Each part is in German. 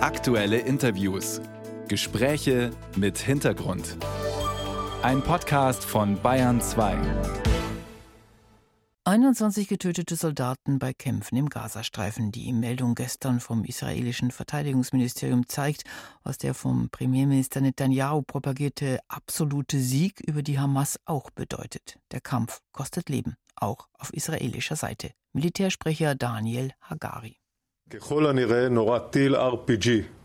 Aktuelle Interviews. Gespräche mit Hintergrund. Ein Podcast von Bayern 2. 21 getötete Soldaten bei Kämpfen im Gazastreifen. Die Meldung gestern vom israelischen Verteidigungsministerium zeigt, was der vom Premierminister Netanyahu propagierte absolute Sieg über die Hamas auch bedeutet. Der Kampf kostet Leben, auch auf israelischer Seite. Militärsprecher Daniel Hagari.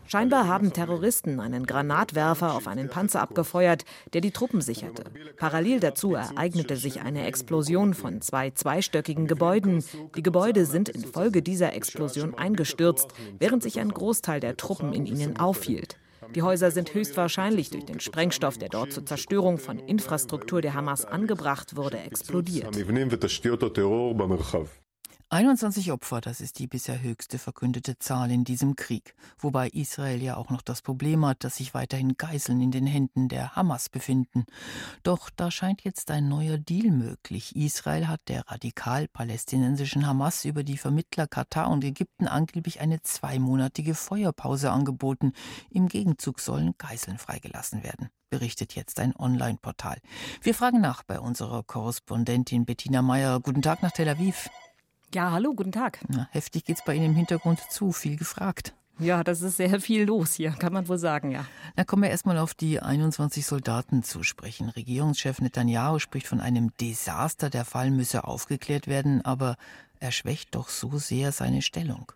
Scheinbar haben Terroristen einen Granatwerfer auf einen Panzer abgefeuert, der die Truppen sicherte. Parallel dazu ereignete sich eine Explosion von zwei zweistöckigen Gebäuden. Die Gebäude sind infolge dieser Explosion eingestürzt, während sich ein Großteil der Truppen in ihnen aufhielt. Die Häuser sind höchstwahrscheinlich durch den Sprengstoff, der dort zur Zerstörung von Infrastruktur der Hamas angebracht wurde, explodiert. 21 Opfer, das ist die bisher höchste verkündete Zahl in diesem Krieg, wobei Israel ja auch noch das Problem hat, dass sich weiterhin Geiseln in den Händen der Hamas befinden. Doch da scheint jetzt ein neuer Deal möglich. Israel hat der radikal-palästinensischen Hamas über die Vermittler Katar und Ägypten angeblich eine zweimonatige Feuerpause angeboten. Im Gegenzug sollen Geiseln freigelassen werden berichtet jetzt ein Online-Portal. Wir fragen nach bei unserer Korrespondentin Bettina Meyer. Guten Tag nach Tel Aviv. Ja, hallo, guten Tag. Na, heftig geht's bei Ihnen im Hintergrund zu, viel gefragt. Ja, das ist sehr viel los hier, kann man wohl sagen, ja. Na, kommen wir erstmal auf die 21 Soldaten zu sprechen. Regierungschef Netanyahu spricht von einem Desaster. Der Fall müsse aufgeklärt werden, aber er schwächt doch so sehr seine Stellung.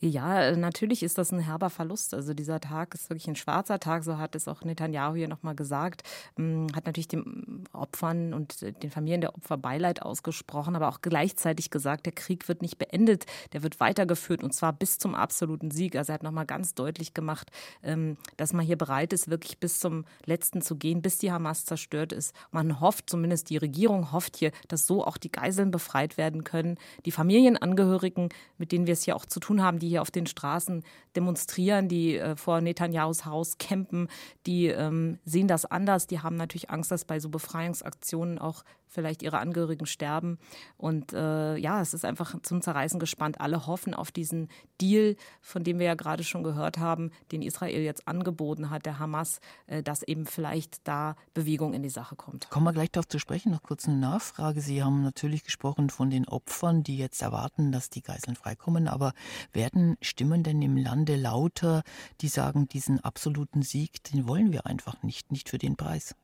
Ja, natürlich ist das ein herber Verlust. Also dieser Tag ist wirklich ein schwarzer Tag, so hat es auch Netanyahu hier nochmal gesagt. Hm, hat natürlich den Opfern und den Familien der Opfer Beileid ausgesprochen, aber auch gleichzeitig gesagt, der Krieg wird nicht beendet, der wird weitergeführt und zwar bis zum absoluten Sieg. Also er hat nochmal ganz deutlich gemacht, ähm, dass man hier bereit ist, wirklich bis zum Letzten zu gehen, bis die Hamas zerstört ist. Man hofft, zumindest die Regierung hofft hier, dass so auch die Geiseln befreit werden können. Die Familienangehörigen, mit denen wir es hier auch zu tun haben, die hier auf den Straßen demonstrieren, die äh, vor Netanyahus Haus campen, die ähm, sehen das anders. Die haben natürlich Angst, dass bei so Befreiungsaktionen auch vielleicht ihre Angehörigen sterben. Und äh, ja, es ist einfach zum Zerreißen gespannt. Alle hoffen auf diesen Deal, von dem wir ja gerade schon gehört haben, den Israel jetzt angeboten hat, der Hamas, äh, dass eben vielleicht da Bewegung in die Sache kommt. Kommen wir gleich darauf zu sprechen. Noch kurz eine Nachfrage. Sie haben natürlich gesprochen von den Opfern, die jetzt erwarten, dass die Geiseln freikommen. Aber werden Stimmen denn im Lande lauter, die sagen, diesen absoluten Sieg, den wollen wir einfach nicht, nicht für den Preis?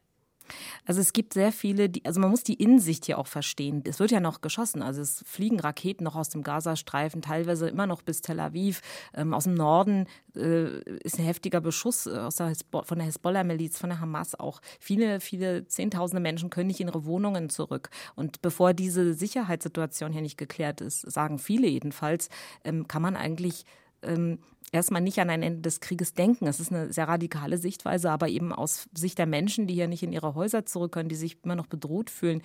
Also es gibt sehr viele, die, also man muss die Innensicht hier auch verstehen. Es wird ja noch geschossen, also es fliegen Raketen noch aus dem Gazastreifen, teilweise immer noch bis Tel Aviv. Ähm, aus dem Norden äh, ist ein heftiger Beschuss äh, aus der von der Hezbollah-Miliz, von der Hamas auch. Viele, viele Zehntausende Menschen können nicht in ihre Wohnungen zurück. Und bevor diese Sicherheitssituation hier nicht geklärt ist, sagen viele jedenfalls, ähm, kann man eigentlich ähm, erstmal nicht an ein Ende des Krieges denken. Es ist eine sehr radikale Sichtweise, aber eben aus Sicht der Menschen, die hier nicht in ihre Häuser zurück können, die sich immer noch bedroht fühlen,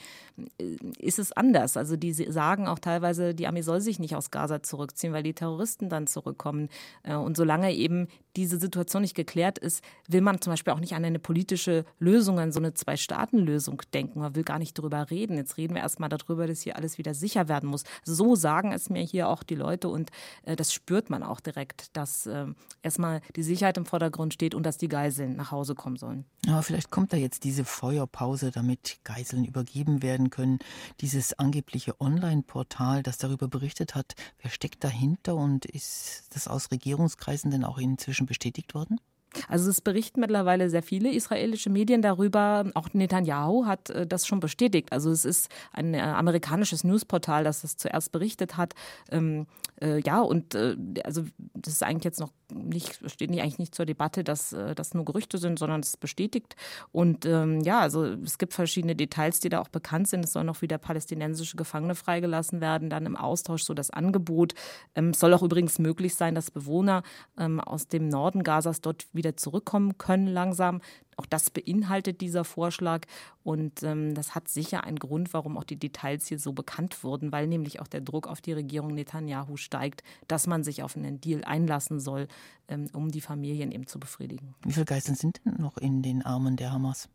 äh, ist es anders. Also die sagen auch teilweise, die Armee soll sich nicht aus Gaza zurückziehen, weil die Terroristen dann zurückkommen. Äh, und solange eben diese Situation nicht geklärt ist, will man zum Beispiel auch nicht an eine politische Lösung, an so eine Zwei-Staaten-Lösung denken. Man will gar nicht darüber reden. Jetzt reden wir erstmal darüber, dass hier alles wieder sicher werden muss. So sagen es mir hier auch die Leute und äh, das spürt man auch direkt, dass dass äh, erstmal die Sicherheit im Vordergrund steht und dass die Geiseln nach Hause kommen sollen. Aber vielleicht kommt da jetzt diese Feuerpause, damit Geiseln übergeben werden können. Dieses angebliche Online-Portal, das darüber berichtet hat, wer steckt dahinter und ist das aus Regierungskreisen denn auch inzwischen bestätigt worden? Also es berichten mittlerweile sehr viele israelische Medien darüber. Auch Netanyahu hat äh, das schon bestätigt. Also es ist ein äh, amerikanisches Newsportal, das das zuerst berichtet hat. Ähm, äh, ja, und äh, also das ist eigentlich jetzt noch nicht, steht nicht, eigentlich nicht zur Debatte, dass äh, das nur Gerüchte sind, sondern es bestätigt. Und ähm, ja, also es gibt verschiedene Details, die da auch bekannt sind. Es soll noch wieder palästinensische Gefangene freigelassen werden, dann im Austausch so das Angebot. Ähm, es soll auch übrigens möglich sein, dass Bewohner ähm, aus dem Norden Gazas dort wieder zurückkommen können langsam. Auch das beinhaltet dieser Vorschlag und ähm, das hat sicher einen Grund, warum auch die Details hier so bekannt wurden, weil nämlich auch der Druck auf die Regierung Netanyahu steigt, dass man sich auf einen Deal einlassen soll, ähm, um die Familien eben zu befriedigen. Wie viele Geiseln sind denn noch in den Armen der Hamas?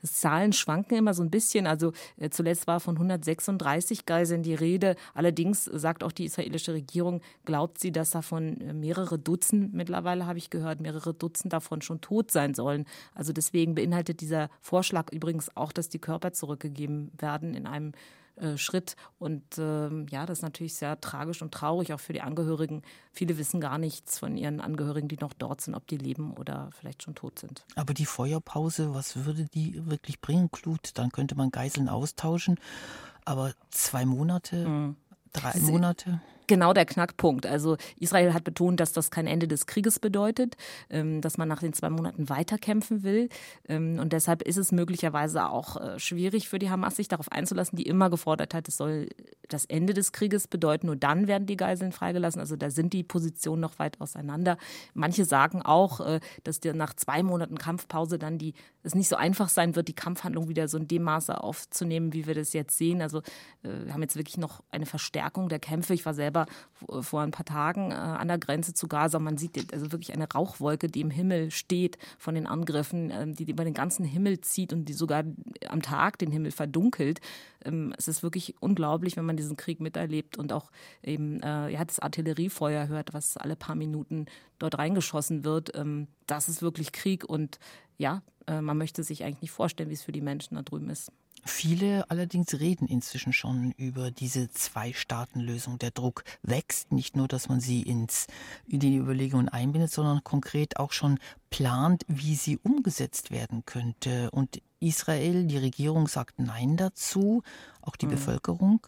Das Zahlen schwanken immer so ein bisschen. Also äh, zuletzt war von 136 Geiseln die Rede. Allerdings sagt auch die israelische Regierung, glaubt sie, dass davon äh, mehrere Dutzend, mittlerweile habe ich gehört, mehrere Dutzend davon schon tot sein sollen. Also deswegen beinhaltet dieser Vorschlag übrigens auch, dass die Körper zurückgegeben werden in einem äh, Schritt. Und ähm, ja, das ist natürlich sehr tragisch und traurig auch für die Angehörigen. Viele wissen gar nichts von ihren Angehörigen, die noch dort sind, ob die leben oder vielleicht schon tot sind. Aber die Feuerpause, was würde die wirklich bringen, Klut? Dann könnte man Geiseln austauschen. Aber zwei Monate, mhm. drei Monate? Genau der Knackpunkt. Also Israel hat betont, dass das kein Ende des Krieges bedeutet, ähm, dass man nach den zwei Monaten weiterkämpfen will. Ähm, und deshalb ist es möglicherweise auch äh, schwierig für die Hamas, sich darauf einzulassen, die immer gefordert hat, es soll das Ende des Krieges bedeuten. Nur dann werden die Geiseln freigelassen. Also da sind die Positionen noch weit auseinander. Manche sagen auch, äh, dass dir nach zwei Monaten Kampfpause dann die, es nicht so einfach sein wird, die Kampfhandlung wieder so in dem Maße aufzunehmen, wie wir das jetzt sehen. Also äh, wir haben jetzt wirklich noch eine Verstärkung der Kämpfe. Ich war selber selber vor ein paar Tagen äh, an der Grenze zu Gaza. Man sieht also wirklich eine Rauchwolke, die im Himmel steht von den Angriffen, ähm, die über den ganzen Himmel zieht und die sogar am Tag den Himmel verdunkelt. Ähm, es ist wirklich unglaublich, wenn man diesen Krieg miterlebt und auch eben äh, ja, das Artilleriefeuer hört, was alle paar Minuten dort reingeschossen wird. Ähm, das ist wirklich Krieg und ja, äh, man möchte sich eigentlich nicht vorstellen, wie es für die Menschen da drüben ist. Viele allerdings reden inzwischen schon über diese Zwei-Staaten-Lösung. Der Druck wächst, nicht nur, dass man sie ins, in die Überlegungen einbindet, sondern konkret auch schon plant, wie sie umgesetzt werden könnte. Und Israel, die Regierung sagt Nein dazu, auch die mhm. Bevölkerung.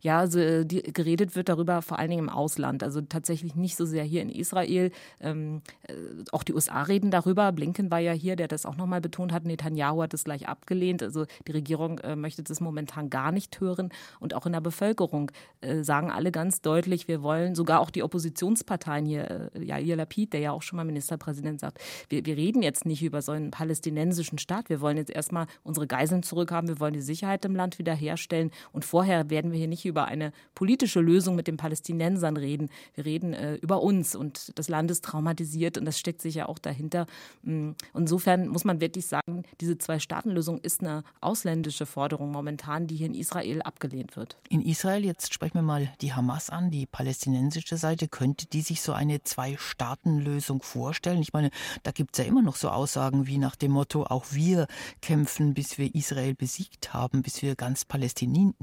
Ja, also äh, die, geredet wird darüber vor allen Dingen im Ausland, also tatsächlich nicht so sehr hier in Israel. Ähm, äh, auch die USA reden darüber. Blinken war ja hier, der das auch nochmal betont hat. Netanyahu hat es gleich abgelehnt. Also die Regierung äh, möchte das momentan gar nicht hören. Und auch in der Bevölkerung äh, sagen alle ganz deutlich, wir wollen, sogar auch die Oppositionsparteien hier, äh, ja, Lapid, der ja auch schon mal Ministerpräsident sagt, wir, wir reden jetzt nicht über so einen palästinensischen Staat. Wir wollen jetzt erstmal unsere Geiseln zurückhaben. Wir wollen die Sicherheit im Land wiederherstellen. Und vorher werden wir hier nicht nicht über eine politische Lösung mit den Palästinensern reden. Wir reden äh, über uns und das Land ist traumatisiert und das steckt sich ja auch dahinter. Mm, insofern muss man wirklich sagen, diese Zwei-Staaten-Lösung ist eine ausländische Forderung momentan, die hier in Israel abgelehnt wird. In Israel, jetzt sprechen wir mal die Hamas an, die palästinensische Seite, könnte die sich so eine Zwei-Staaten-Lösung vorstellen? Ich meine, da gibt es ja immer noch so Aussagen wie nach dem Motto, auch wir kämpfen, bis wir Israel besiegt haben, bis wir ganz Palästina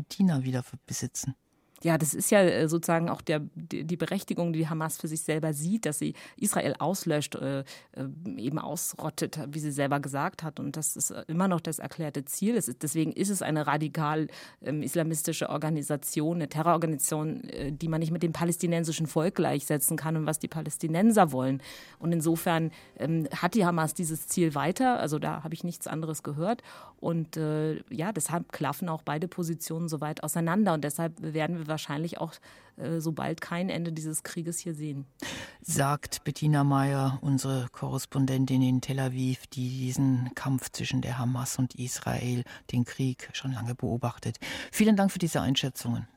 wieder besiegen sitzen. Ja, das ist ja äh, sozusagen auch der, die Berechtigung, die Hamas für sich selber sieht, dass sie Israel auslöscht, äh, äh, eben ausrottet, wie sie selber gesagt hat. Und das ist immer noch das erklärte Ziel. deswegen ist es eine radikal ähm, islamistische Organisation, eine Terrororganisation, die man nicht mit dem palästinensischen Volk gleichsetzen kann und was die Palästinenser wollen. Und insofern ähm, hat die Hamas dieses Ziel weiter. Also da habe ich nichts anderes gehört. Und ja, deshalb klaffen auch beide Positionen so weit auseinander. Und deshalb werden wir wahrscheinlich auch äh, so bald kein Ende dieses Krieges hier sehen. Sagt Bettina Meyer, unsere Korrespondentin in Tel Aviv, die diesen Kampf zwischen der Hamas und Israel, den Krieg schon lange beobachtet. Vielen Dank für diese Einschätzungen.